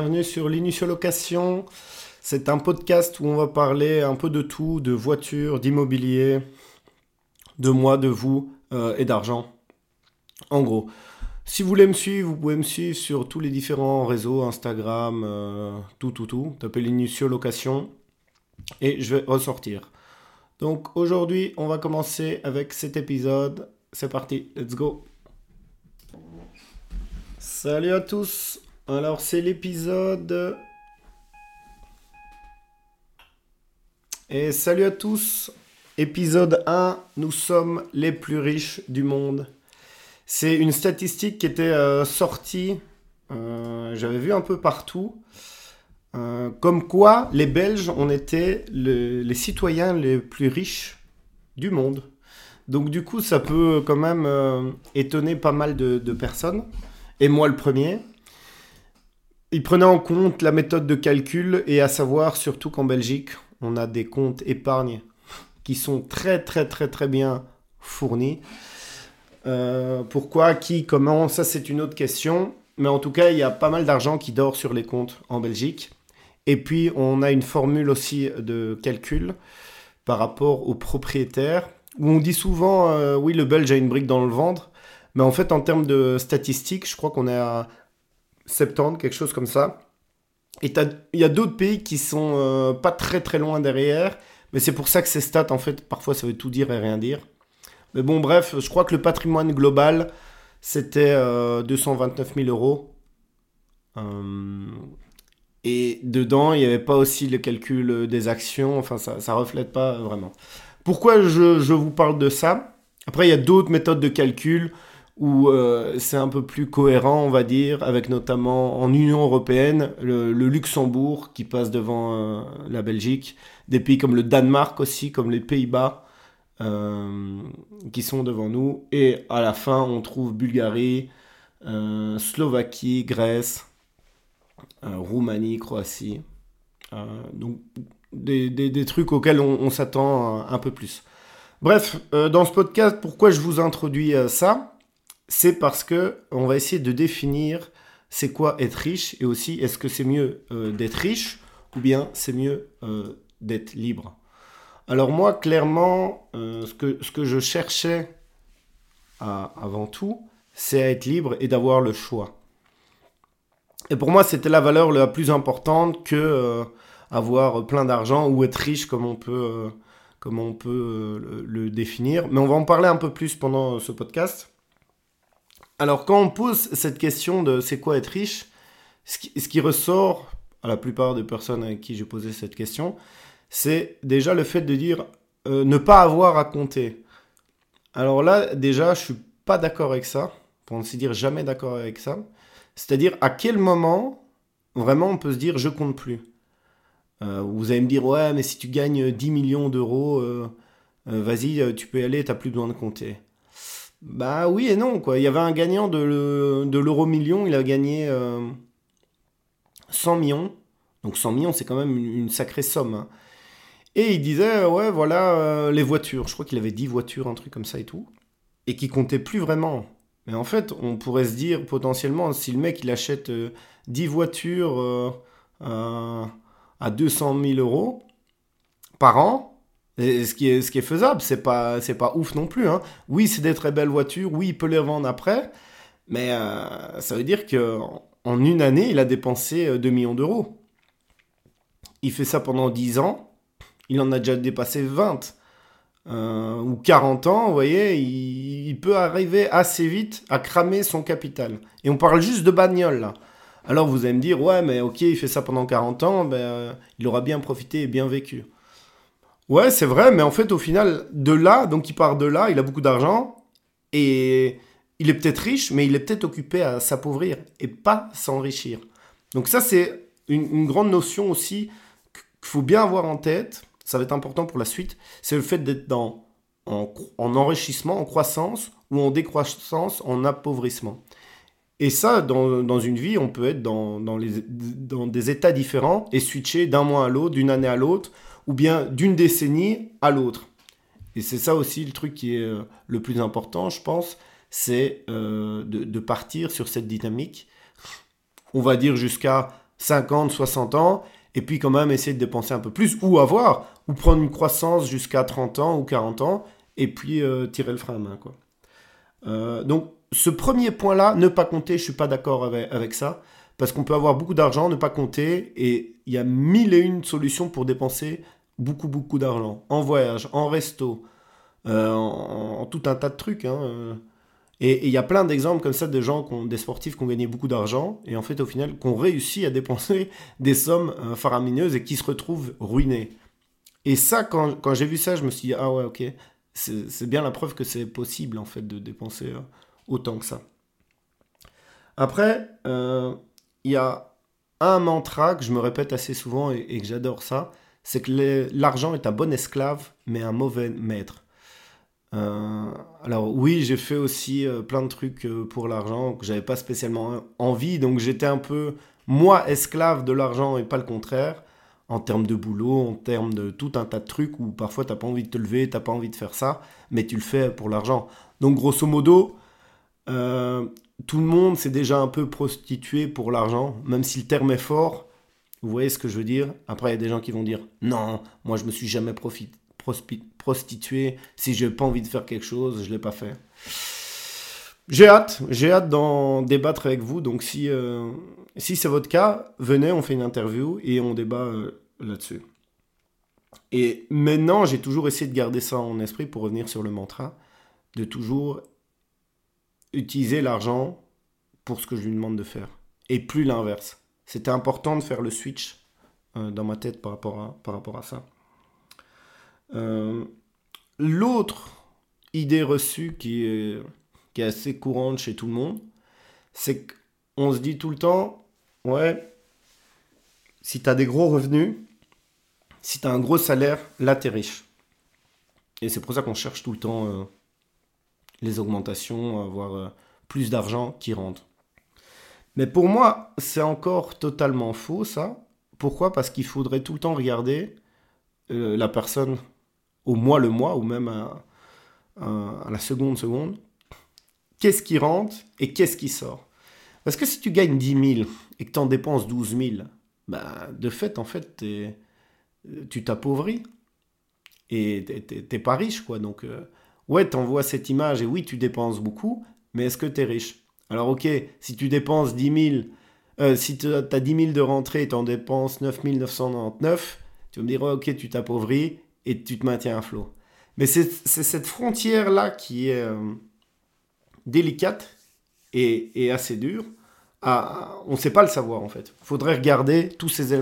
Bienvenue sur l'Initial Location. C'est un podcast où on va parler un peu de tout, de voitures, d'immobilier, de moi, de vous euh, et d'argent. En gros, si vous voulez me suivre, vous pouvez me suivre sur tous les différents réseaux, Instagram, euh, tout, tout, tout. Tapez l'Initial Location et je vais ressortir. Donc aujourd'hui, on va commencer avec cet épisode. C'est parti, let's go. Salut à tous. Alors c'est l'épisode... Et salut à tous. Épisode 1, nous sommes les plus riches du monde. C'est une statistique qui était euh, sortie, euh, j'avais vu un peu partout, euh, comme quoi les Belges, on était les citoyens les plus riches du monde. Donc du coup, ça peut quand même étonner pas mal de personnes, et moi le premier. Il prenait en compte la méthode de calcul et à savoir surtout qu'en Belgique, on a des comptes épargne qui sont très très très très bien fournis. Euh, pourquoi, qui, comment, ça c'est une autre question. Mais en tout cas, il y a pas mal d'argent qui dort sur les comptes en Belgique. Et puis, on a une formule aussi de calcul par rapport aux propriétaires, où on dit souvent, euh, oui, le Belge a une brique dans le ventre. Mais en fait, en termes de statistiques, je crois qu'on est à 70, quelque chose comme ça. Et il y a d'autres pays qui sont euh, pas très très loin derrière, mais c'est pour ça que ces stats, en fait, parfois ça veut tout dire et rien dire. Mais bon, bref, je crois que le patrimoine global, c'était 229 euh, 000 euros. Euh, et dedans, il n'y avait pas aussi le calcul des actions, enfin, ça ne reflète pas vraiment. Pourquoi je, je vous parle de ça? Après, il y a d'autres méthodes de calcul où euh, c'est un peu plus cohérent, on va dire, avec notamment en Union européenne le, Luxembourg qui passe devant euh, la Belgique, des pays comme le Danemark aussi, comme les Pays-Bas, euh, qui sont devant nous. Et à la fin, on trouve Bulgarie, Slovaquie, Grèce, Roumanie, Croatie. donc des, trucs auxquels on s'attend un peu plus. Bref, dans ce podcast, pourquoi je vous introduis ça? C'est parce que on va essayer de définir c'est quoi être riche et aussi est-ce que c'est mieux euh, d'être riche ou bien c'est mieux euh, d'être libre. Alors moi, clairement, euh, ce, que, ce que je cherchais avant tout, c'est à être libre et d'avoir le choix. Et pour moi, c'était la valeur la plus importante que avoir plein d'argent ou être riche comme on peut, comme on peut le, le définir. Mais on va en parler un peu plus pendant ce podcast. Alors, quand on pose cette question de c'est quoi être riche, ce qui, ressort à la plupart des personnes avec qui j'ai posé cette question, c'est déjà le fait de dire euh, ne pas avoir à compter. Alors là, déjà, je suis pas d'accord avec ça, pour ne se dire jamais d'accord avec ça. C'est-à-dire à quel moment vraiment on peut se dire je compte plus? Euh, vous allez me dire ouais, mais si tu gagnes 10 millions d'euros, euh, vas-y, tu peux y aller, tu n'as plus besoin de compter. Bah oui et non, quoi. Il y avait un gagnant de, l'euro million, il a gagné 100 euh, millions. Donc 100 millions, c'est quand même une, sacrée somme. Hein. Et il disait, ouais, voilà, euh, les voitures. Je crois qu'il avait 10 voitures, un truc comme ça et tout. Et qui comptait plus vraiment. Mais en fait, on pourrait se dire potentiellement, si le mec il achète 10 euh, voitures à 200 000 euros par an, ce qui est, ce qui est faisable, c'est pas, c'est pas ouf non plus. Hein. Oui, c'est des très belles voitures, oui, il peut les revendre après, mais euh, ça veut dire que en une année, il a dépensé 2 euh, millions d'euros. Il fait ça pendant 10 ans, il en a déjà dépassé 20 euh, ou 40 ans, vous voyez, il, peut arriver assez vite à cramer son capital. Et on parle juste de bagnole. Alors vous allez me dire, ouais, mais ok, il fait ça pendant 40 ans, ben, il aura bien profité et bien vécu. Ouais, c'est vrai, mais en fait, au final, de là, donc il part de là, il a beaucoup d'argent, et il est peut-être riche, mais il est peut-être occupé à s'appauvrir et pas s'enrichir. Donc ça, c'est une, grande notion aussi qu'il faut bien avoir en tête, ça va être important pour la suite, c'est le fait d'être dans, en, enrichissement, en croissance, ou en décroissance, en appauvrissement. Et ça, dans, dans, une vie, on peut être dans, dans, les, dans des états différents et switcher d'un mois à l'autre, d'une année à l'autre, ou bien d'une décennie à l'autre. Et c'est ça aussi le truc qui est euh, le plus important, je pense, c'est euh, de, partir sur cette dynamique. On va dire jusqu'à 50, 60 ans, et puis quand même essayer de dépenser un peu plus, ou avoir, ou prendre une croissance jusqu'à 30 ans ou 40 ans, et puis euh, tirer le frein à main. Quoi. Donc ce premier point-là, ne pas compter, je suis pas d'accord avec, ça, parce qu'on peut avoir beaucoup d'argent, ne pas compter, et il y a mille et une solutions pour dépenser beaucoup, beaucoup d'argent, en voyage, en resto, euh, en, tout un tas de trucs. Hein. Et il y a plein d'exemples comme ça de gens, ont, des sportifs qui ont gagné beaucoup d'argent et en fait au final qui ont réussi à dépenser des sommes euh, faramineuses et qui se retrouvent ruinés. Et ça, quand, quand j'ai vu ça, je me suis dit, ah ouais, ok, c'est bien la preuve que c'est possible en fait de dépenser euh, autant que ça. Après, euh, il y a un mantra que je me répète assez souvent et que j'adore ça, c'est que l'argent est un bon esclave mais un mauvais maître. Euh, alors oui, j'ai fait aussi euh, plein de trucs euh, pour l'argent que j'avais pas spécialement envie, donc j'étais un peu moi esclave de l'argent et pas le contraire, en termes de boulot, en termes de tout un tas de trucs où parfois t'as pas envie de te lever, t'as pas envie de faire ça, mais tu le fais pour l'argent. Donc grosso modo, tout le monde s'est déjà un peu prostitué pour l'argent, même si le terme est fort. Vous voyez ce que je veux dire? Après, il y a des gens qui vont dire non, moi je me suis jamais profité prostituer. Si j'ai pas envie de faire quelque chose, je l'ai pas fait. J'ai hâte, j'ai hâte d'en débattre avec vous. Donc si, euh, si c'est votre cas, venez, on fait une interview et on débat euh, là-dessus. Et maintenant, j'ai toujours essayé de garder ça en esprit pour revenir sur le mantra, de toujours utiliser l'argent pour ce que je lui demande de faire, et plus l'inverse. C'était important de faire le switch euh, dans ma tête par rapport à, ça. Euh, l'autre idée reçue qui est, assez courante chez tout le monde, c'est qu'on se dit tout le temps, ouais, si tu as des gros revenus, si tu as un gros salaire, là, tu es riche. Et c'est pour ça qu'on cherche tout le temps euh, les augmentations, avoir plus d'argent qui rentre. Mais pour moi, c'est encore totalement faux, ça. Pourquoi? Parce qu'il faudrait tout le temps regarder la personne au mois le mois, ou même à, la seconde seconde, qu'est-ce qui rentre et qu'est-ce qui sort? Parce que si tu gagnes 10 000 et que tu en dépenses 12 000, bah, de fait, en fait, tu t'appauvris. Et t'es pas riche, quoi. Donc, euh, ouais, t'envoies cette image et oui, tu dépenses beaucoup, mais est-ce que tu es riche? Alors, ok, si tu dépenses 10 000, euh, si tu as 10 000 de rentrée et tu en dépenses 9 999, tu vas me dire, ok, tu t'appauvris et tu te maintiens à flot. Mais c'est cette frontière-là qui est euh, délicate et, assez dure. on ne sait pas le savoir en fait. Il faudrait regarder tous ces,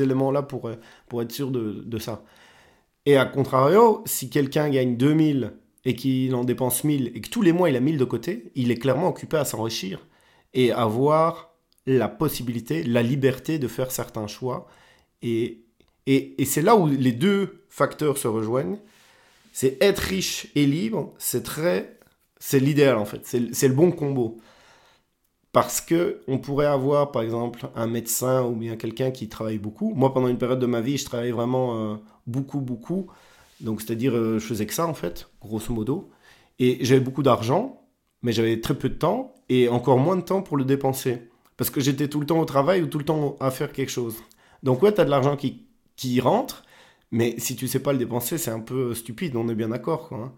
éléments-là pour, euh, pour être sûr de, de, ça. Et à contrario, si quelqu'un gagne 2000 et qu'il en dépense 1000 et que tous les mois il a 1000 de côté, il est clairement occupé à s'enrichir et avoir la possibilité, la liberté de faire certains choix et, et, c'est là où les deux facteurs se rejoignent. C'est être riche et libre, c'est très, c'est l'idéal en fait, c'est le bon combo. Parce que on pourrait avoir par exemple un médecin ou bien quelqu'un qui travaille beaucoup. Moi, pendant une période de ma vie, je travaillais vraiment euh, beaucoup, beaucoup. Donc, c'est-à-dire, euh, je faisais que ça en fait, grosso modo. Et j'avais beaucoup d'argent, mais j'avais très peu de temps et encore moins de temps pour le dépenser. Parce que j'étais tout le temps au travail ou tout le temps à faire quelque chose. Donc, ouais, tu as de l'argent qui qui rentre, mais si tu sais pas le dépenser, c'est un peu stupide, on est bien d'accord. Hein.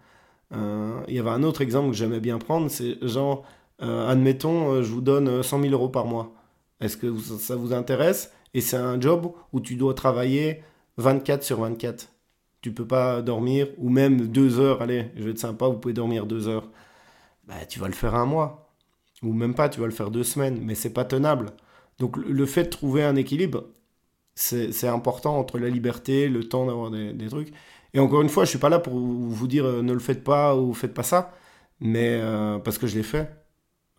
Euh, il y avait un autre exemple que j'aimais bien prendre, c'est genre, euh, admettons, je vous donne 100 000 euros par mois. Est-ce que ça vous intéresse? Et c'est un job où tu dois travailler 24 sur 24. Tu peux pas dormir, ou même deux heures, allez, je vais être sympa, vous pouvez dormir deux heures. Bah, tu vas le faire un mois. Ou même pas, tu vas le faire deux semaines, mais c'est pas tenable. Donc le fait de trouver un équilibre, c'est important entre la liberté, le temps d'avoir des, trucs. Et encore une fois, je suis pas là pour vous dire euh, ne le faites pas ou faites pas ça, mais euh, parce que je l'ai fait.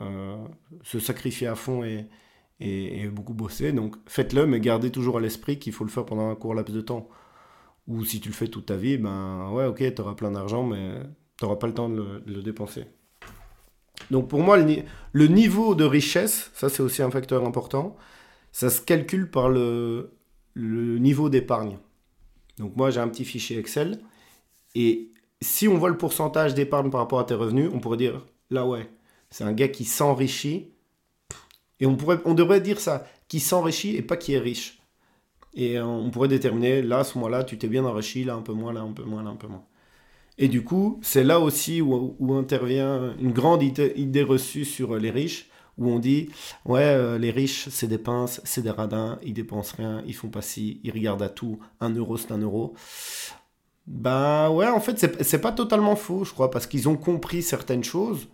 Euh, se sacrifier à fond et, et, beaucoup bosser. Donc faites-le, mais gardez toujours à l'esprit qu'il faut le faire pendant un court laps de temps. Ou si tu le fais toute ta vie, ben ouais, ok, tu auras plein d'argent, mais tu n'auras pas le temps de le, dépenser. Donc pour moi, le, niveau de richesse, ça c'est aussi un facteur important, ça se calcule par le, le niveau d'épargne. Donc moi j'ai un petit fichier Excel et si on voit le pourcentage d'épargne par rapport à tes revenus, on pourrait dire là ouais, c'est un gars qui s'enrichit et on pourrait on devrait dire ça, qui s'enrichit et pas qui est riche. Et euh, on pourrait déterminer, là, ce moment-là, tu t'es bien enrichi, là, un peu moins, là, un peu moins, là, un peu moins. Et du coup, c'est là aussi où, intervient une grande idée, reçue sur les riches, où on dit, ouais, euh, les riches, c'est des pinces, c'est des radins, ils dépensent rien, ils font pas ci, ils regardent à tout, un euro, c'est un euro. Bah ouais, en fait, c'est pas totalement faux, je crois, parce qu'ils ont compris certaines choses.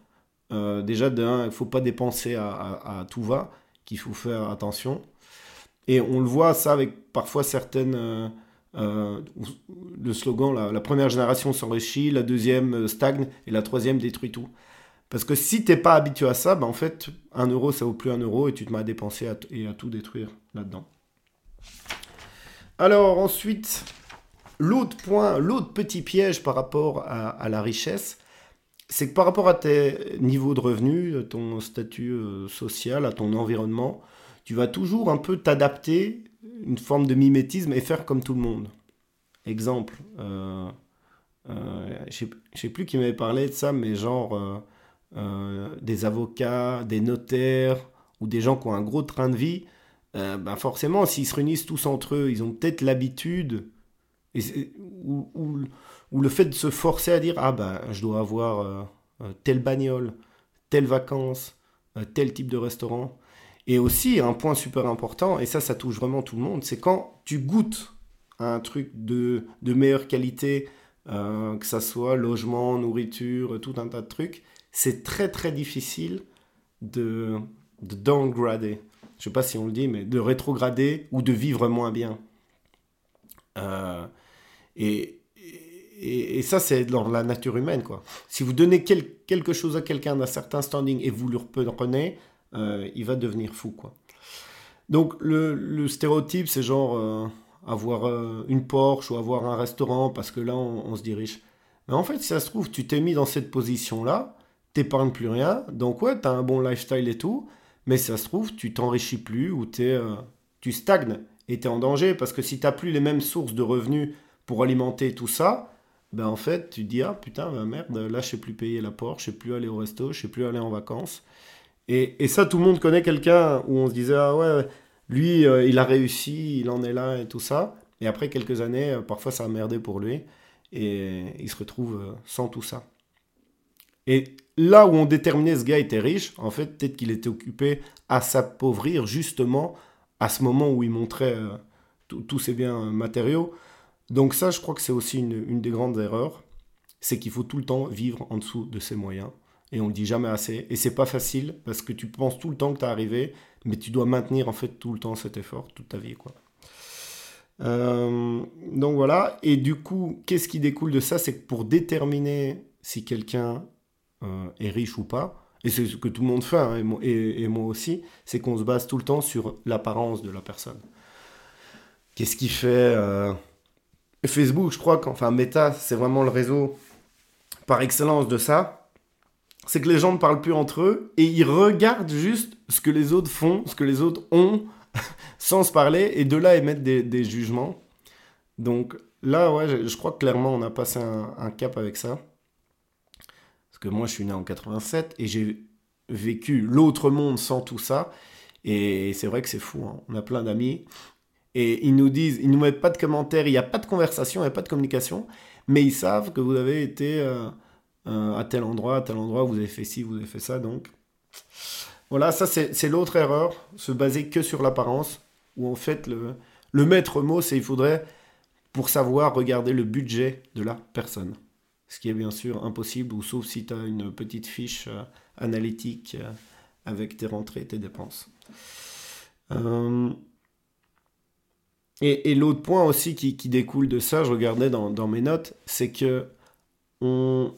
Euh, déjà, d'un, il faut pas dépenser à, à tout va, qu'il faut faire attention. Et on le voit ça avec parfois certaines... Euh, euh, le slogan, la, première génération s'enrichit, la deuxième euh, stagne et la troisième détruit tout. Parce que si t'es pas habitué à ça, ben en fait, un euro, ça vaut plus un euro et tu te mets à dépenser et à tout détruire là-dedans. Alors ensuite, l'autre point, l'autre petit piège par rapport à, à la richesse, c'est que par rapport à tes niveaux de revenus, ton statut social, à ton environnement, tu vas toujours un peu t'adapter, une forme de mimétisme et faire comme tout le monde. Exemple, euh, euh, je ne sais plus qui m'avait parlé de ça, mais genre euh, des avocats, des notaires ou des gens qui ont un gros train de vie, ben forcément, s'ils se réunissent tous entre eux, ils ont peut-être l'habitude ou, ou, le fait de se forcer à dire Ah ben, je dois avoir telle bagnole, telle vacances, tel type de restaurant. Et aussi, un point super important, et ça, ça touche vraiment tout le monde, c'est quand tu goûtes un truc de, meilleure qualité, euh, que ça soit logement, nourriture, tout un tas de trucs, c'est très très difficile de, de downgrader. Je sais pas si on le dit, mais de rétrograder ou de vivre moins bien. Euh, et, et, ça, c'est dans la nature humaine, quoi. Si vous donnez quelque chose à quelqu'un d'un certain standing et vous le reprenez, euh, il va devenir fou, quoi. Donc le, stéréotype, c'est genre euh, avoir euh, une Porsche ou avoir un restaurant parce que là, on, se dirige. Mais en fait, si ça se trouve, tu t'es mis dans cette position-là, t'épargnes plus rien, donc ouais, t'as un bon lifestyle et tout, mais si ça se trouve, tu t'enrichis plus ou es, tu stagnes et t'es en danger parce que si t'as plus les mêmes sources de revenus pour alimenter tout ça, ben en fait, tu te dis, ah putain, merde, là, je sais plus payer la Porsche, je sais plus aller au resto, je sais plus aller en vacances. Et, ça, tout le monde connaît quelqu'un où on se disait, ah ouais, lui, euh, il a réussi, il en est là et tout ça. Et après quelques années, euh, parfois ça a merdé pour lui. Et il se retrouve euh, sans tout ça. Et là où on déterminait ce gars était riche, en fait, peut-être qu'il était occupé à s'appauvrir justement à ce moment où il montrait tous ses biens matériaux. Donc ça, je crois que c'est aussi une, une des grandes erreurs. C'est qu'il faut tout le temps vivre en dessous de ses moyens et on le dit jamais assez. Et c'est pas facile parce que tu penses tout le temps que tu es arrivé, mais tu dois maintenir en fait tout le temps cet effort, toute ta vie. quoi. Euh, donc voilà, et du coup, qu'est-ce qui découle de ça? C'est que pour déterminer si quelqu'un euh, est riche ou pas, et c'est ce que tout le monde fait, hein, et, moi, aussi, c'est qu'on se base tout le temps sur l'apparence de la personne. Qu'est-ce qui fait euh, Facebook, je crois qu'enfin Meta, c'est vraiment le réseau par excellence de ça c'est que les gens ne parlent plus entre eux et ils regardent juste ce que les autres font, ce que les autres ont, sans se parler, et de là émettre des, jugements. Donc là, ouais, je, crois que clairement on a passé un, cap avec ça. Parce que moi, je suis né en 87 et j'ai vécu l'autre monde sans tout ça. Et c'est vrai que c'est fou. Hein. On a plein d'amis et ils nous disent, ils nous mettent pas de commentaires, il n'y a pas de conversation, il n'y a pas de communication, mais ils savent que vous avez été euh, à tel endroit, à tel endroit, vous avez fait ci, vous avez fait ça, donc. Voilà, ça c'est l'autre erreur, se baser que sur l'apparence, où en fait le, le maître mot, c'est il faudrait, pour savoir, regarder le budget de la personne. Ce qui est bien sûr impossible, ou sauf si tu as une petite fiche euh, analytique euh, avec tes rentrées tes dépenses. et, et l'autre point aussi qui, qui, découle de ça, je regardais dans, dans mes notes, c'est que on,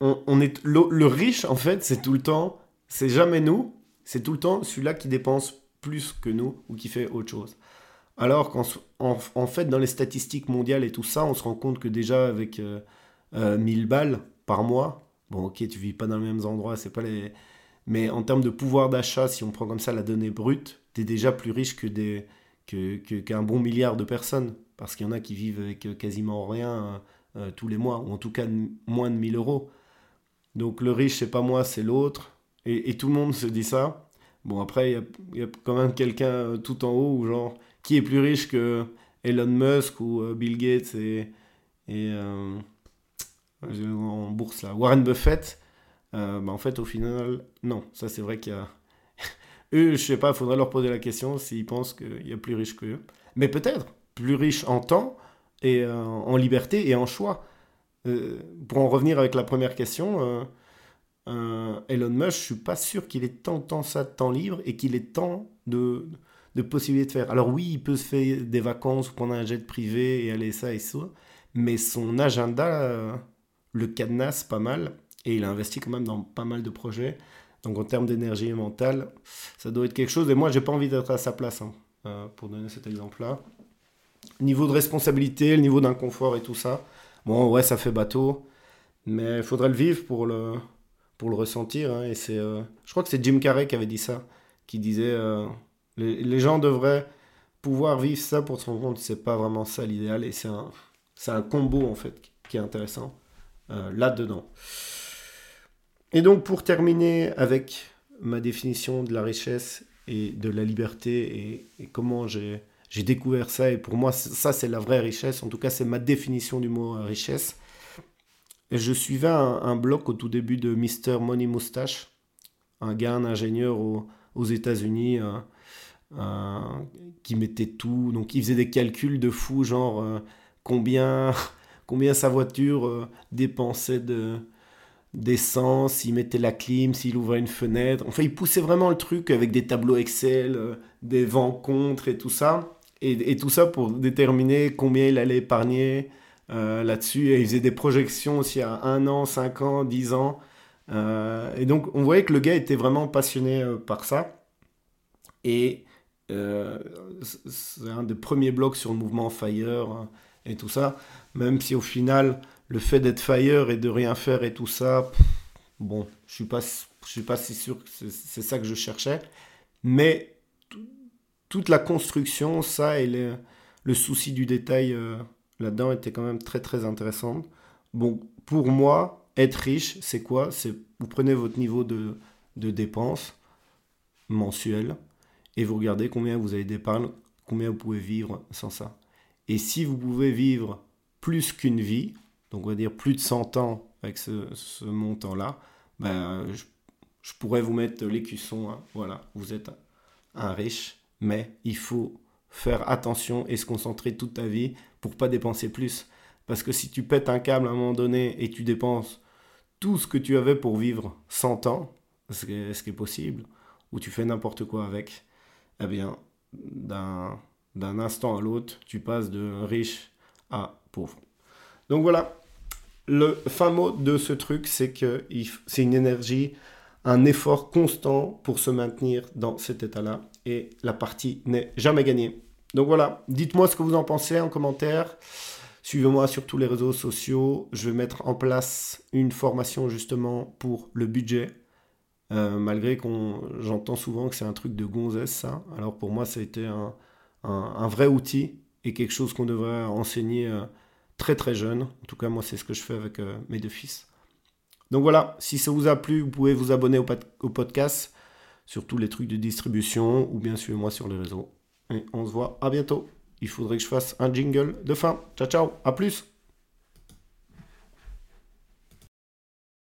on, est le, riche en fait, c'est tout le temps, c'est jamais nous, c'est tout le temps celui-là qui dépense plus que nous ou qui fait autre chose. Alors qu'en en, fait, dans les statistiques mondiales et tout ça, on se rend compte que déjà avec 1000 euh, euh, balles par mois, bon ok, tu vis pas dans les mêmes endroits, c'est pas les... Mais en termes de pouvoir d'achat, si on prend comme ça la donnée brute, tu es déjà plus riche que des qu'un bon milliard de personnes. Parce qu'il y en a qui vivent avec quasiment rien euh, tous les mois, ou en tout cas moins de 1000 euros. Donc le riche, c'est pas moi, c'est l'autre. Et, tout le monde se dit ça. Bon, après, il y, a quand même quelqu'un tout en haut, genre, qui est plus riche que Elon Musk ou Bill Gates et, et en bourse là, Warren Buffett. bah, en fait, au final, non. Ça, c'est vrai qu'il y a. Eux, je sais pas, il faudrait leur poser la question s'ils pensent qu'il y a plus riche qu'eux. Mais peut-être, plus riche en temps et en liberté et en choix. Euh, pour en revenir avec la première question, euh, euh, Elon Musk, je suis pas sûr qu'il ait tant, tant ça de temps libre et qu'il ait tant de, de possibilités de faire. Alors oui, il peut se faire des vacances ou prendre un jet privé et aller ça et ça, mais son agenda le cadenasse pas mal et il a investi quand même dans pas mal de projets. Donc en termes d'énergie mentale, ça doit être quelque chose. Et moi, j'ai pas envie d'être à sa place, hein, pour donner cet exemple-là. Niveau de responsabilité, le niveau d'inconfort et tout ça, Bon, ouais, ça fait bateau, mais il faudrait le vivre pour le, pour le ressentir. Hein, et c'est, euh, je crois que c'est Jim Carrey qui avait dit ça, qui disait euh, les, gens devraient pouvoir vivre ça pour se rendre compte que c'est pas vraiment ça l'idéal. Et c'est un, un combo en fait qui est intéressant euh, là-dedans. Et donc pour terminer avec ma définition de la richesse et de la liberté et comment j'ai j'ai découvert ça et pour moi, ça, c'est la vraie richesse. En tout cas, c'est ma définition du mot euh, richesse. Je suivais un, blog au tout début de Mr. Money Moustache, un gars, un ingénieur aux, États-Unis, euh, qui mettait tout. Donc, il faisait des calculs de fou, genre euh, combien, combien sa voiture dépensait de d'essence, il mettait la clim, s'il ouvrait une fenêtre. Enfin, il poussait vraiment le truc avec des tableaux Excel, des vents contre et tout ça. Et, tout ça pour déterminer combien il allait épargner euh, là-dessus. Et il faisait des projections aussi à un an, cinq ans, dix ans. Euh, et donc, on voyait que le gars était vraiment passionné euh, par ça. Et c'est un des premiers blogs sur le mouvement Fire et tout ça. Même si au final, le fait d'être Fire et de rien faire et tout ça, bon, je suis pas, suis pas si sûr que c'est ça que je cherchais. Mais toute la construction, ça et le, souci du détail euh, là-dedans était quand même très très intéressant. Bon, pour moi, être riche, c'est quoi? C'est vous prenez votre niveau de, de dépenses mensuel et vous regardez combien vous avez d'épargne, combien vous pouvez vivre sans ça. Et si vous pouvez vivre plus qu'une vie, donc on va dire plus de 100 ans avec ce, montant-là, ben, je, pourrais vous mettre l'écusson, hein. voilà, vous êtes un riche mais il faut faire attention et se concentrer toute ta vie pour pas dépenser plus. Parce que si tu pètes un câble à un moment donné et tu dépenses tout ce que tu avais pour vivre 100 ans, ce qui est, possible, ou tu fais n'importe quoi avec, eh bien, d'un, d'un instant à l'autre, tu passes de riche à pauvre. Donc voilà, le fin mot de ce truc, c'est que c'est une énergie, un effort constant pour se maintenir dans cet état-là la partie n'est jamais gagnée. Donc voilà, dites-moi ce que vous en pensez en commentaire. Suivez-moi sur tous les réseaux sociaux. Je vais mettre en place une formation justement pour le budget. Euh, malgré qu'on j'entends souvent que c'est un truc de gonzesse ça. Alors pour moi ça a été un, vrai outil et quelque chose qu'on devrait enseigner euh, très très jeune. En tout cas moi c'est ce que je fais avec euh, mes deux fils. Donc voilà, si ça vous a plu, vous pouvez vous abonner au podcast sur tous les trucs de distribution ou bien suivez-moi sur les réseaux. Et on se voit à bientôt. Il faudrait que je fasse un jingle de fin. Ciao ciao, à plus